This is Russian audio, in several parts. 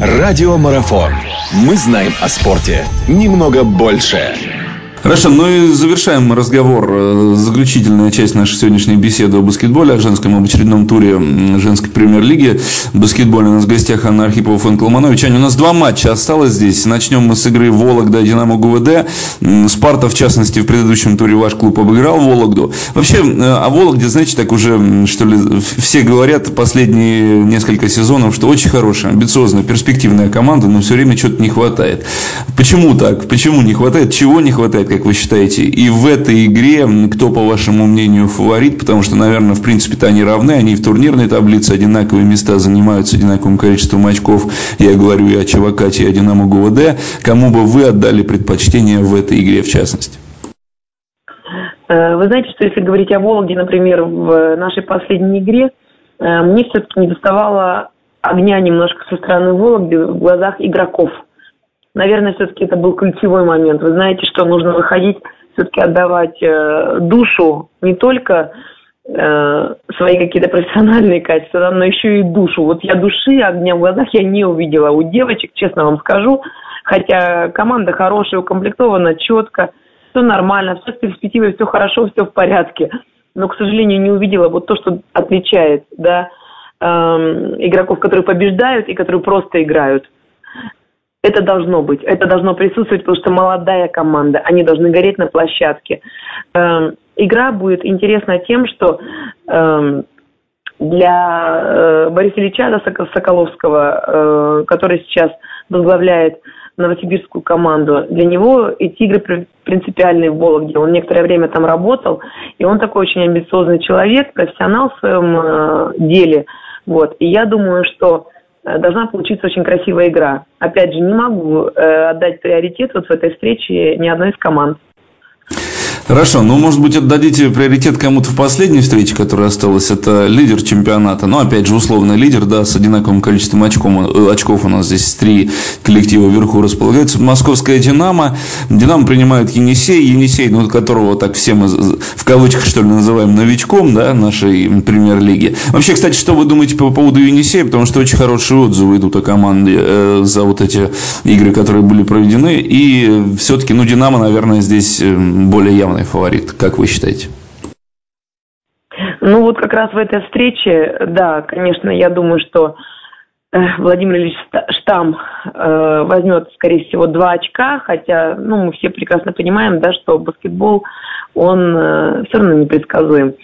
Радиомарафон. Мы знаем о спорте немного больше. Хорошо, ну и завершаем разговор, э, заключительная часть нашей сегодняшней беседы о баскетболе, о женском об очередном туре женской премьер-лиги. Баскетболе у нас в гостях Анна Архипова, Фэн Колманович. Аня, у нас два матча осталось здесь. Начнем мы с игры Вологда, Динамо ГУВД. Спарта, в частности, в предыдущем туре ваш клуб обыграл Вологду. Вообще, э, о Вологде, знаете, так уже, что ли, все говорят последние несколько сезонов, что очень хорошая, амбициозная, перспективная команда, но все время что-то не хватает. Почему так? Почему не хватает? Чего не хватает? Как вы считаете? И в этой игре кто, по вашему мнению, фаворит? Потому что, наверное, в принципе-то они равны. Они в турнирной таблице одинаковые места занимают с одинаковым количеством очков. Я говорю и о Чевакате, и о Динамо ГУВД. Кому бы вы отдали предпочтение в этой игре в частности? Э, вы знаете, что если говорить о Вологде, например, в нашей последней игре, э, мне все-таки не доставало огня немножко со стороны Вологды в глазах игроков – наверное, все-таки это был ключевой момент. Вы знаете, что нужно выходить, все-таки отдавать э, душу не только э, свои какие-то профессиональные качества, но еще и душу. Вот я души, огня в глазах я не увидела у девочек, честно вам скажу. Хотя команда хорошая, укомплектована четко, все нормально, все с перспективой, все хорошо, все в порядке. Но, к сожалению, не увидела вот то, что отличает да, э, игроков, которые побеждают и которые просто играют. Это должно быть, это должно присутствовать, потому что молодая команда, они должны гореть на площадке. Эм, игра будет интересна тем, что эм, для э, Бориса Ильича Соколовского, э, который сейчас возглавляет новосибирскую команду. Для него эти игры принципиальные в Вологде. Он некоторое время там работал, и он такой очень амбициозный человек, профессионал в своем э, деле. Вот. И я думаю, что должна получиться очень красивая игра. Опять же, не могу э, отдать приоритет вот в этой встрече ни одной из команд. Хорошо, ну, может быть, отдадите приоритет кому-то в последней встрече, которая осталась. Это лидер чемпионата. Ну, опять же, условный лидер, да, с одинаковым количеством очков. Э, очков у нас здесь три коллектива вверху располагаются. Московская «Динамо». «Динамо» принимает Енисей. Енисей, ну, которого так все мы в кавычках, что ли, называем новичком, да, нашей премьер-лиги. Вообще, кстати, что вы думаете по поводу Енисея? Потому что очень хорошие отзывы идут о команде э, за вот эти игры, которые были проведены. И все-таки, ну, «Динамо», наверное, здесь э, более явно главный фаворит, как вы считаете? Ну вот как раз в этой встрече, да, конечно, я думаю, что э, Владимир Ильич Штам э, возьмет, скорее всего, два очка, хотя, ну, мы все прекрасно понимаем, да, что баскетбол, он э, все равно непредсказуем.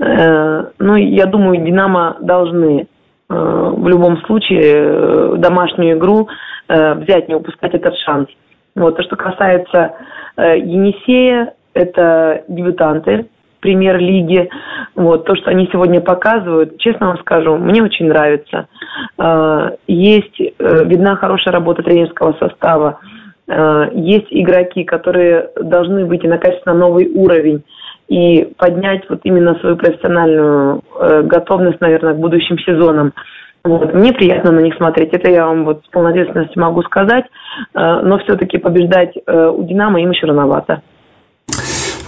Э, ну, я думаю, Динамо должны в любом случае домашнюю игру взять, не упускать этот шанс. Вот, то, что касается Енисея, это дебютанты премьер-лиги. Вот, то, что они сегодня показывают, честно вам скажу, мне очень нравится. А, есть, э, видна хорошая работа тренерского состава. А, есть игроки, которые должны выйти на качественно новый уровень и поднять вот именно свою профессиональную э, готовность, наверное, к будущим сезонам. Вот. Мне приятно на них смотреть, это я вам вот с полной ответственностью могу сказать, а, но все-таки побеждать э, у «Динамо» им еще рановато.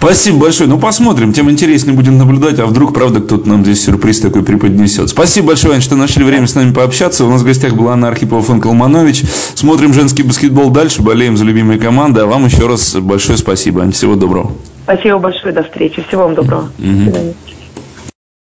Спасибо большое. Ну, посмотрим. Тем интереснее будем наблюдать. А вдруг, правда, кто-то нам здесь сюрприз такой преподнесет. Спасибо большое, Ань, что нашли время с нами пообщаться. У нас в гостях была Анна Архипова Фон Калманович. Смотрим женский баскетбол дальше. Болеем за любимые команды. А вам еще раз большое спасибо. Всего доброго. Спасибо большое. До встречи. Всего вам доброго. Угу. До свидания.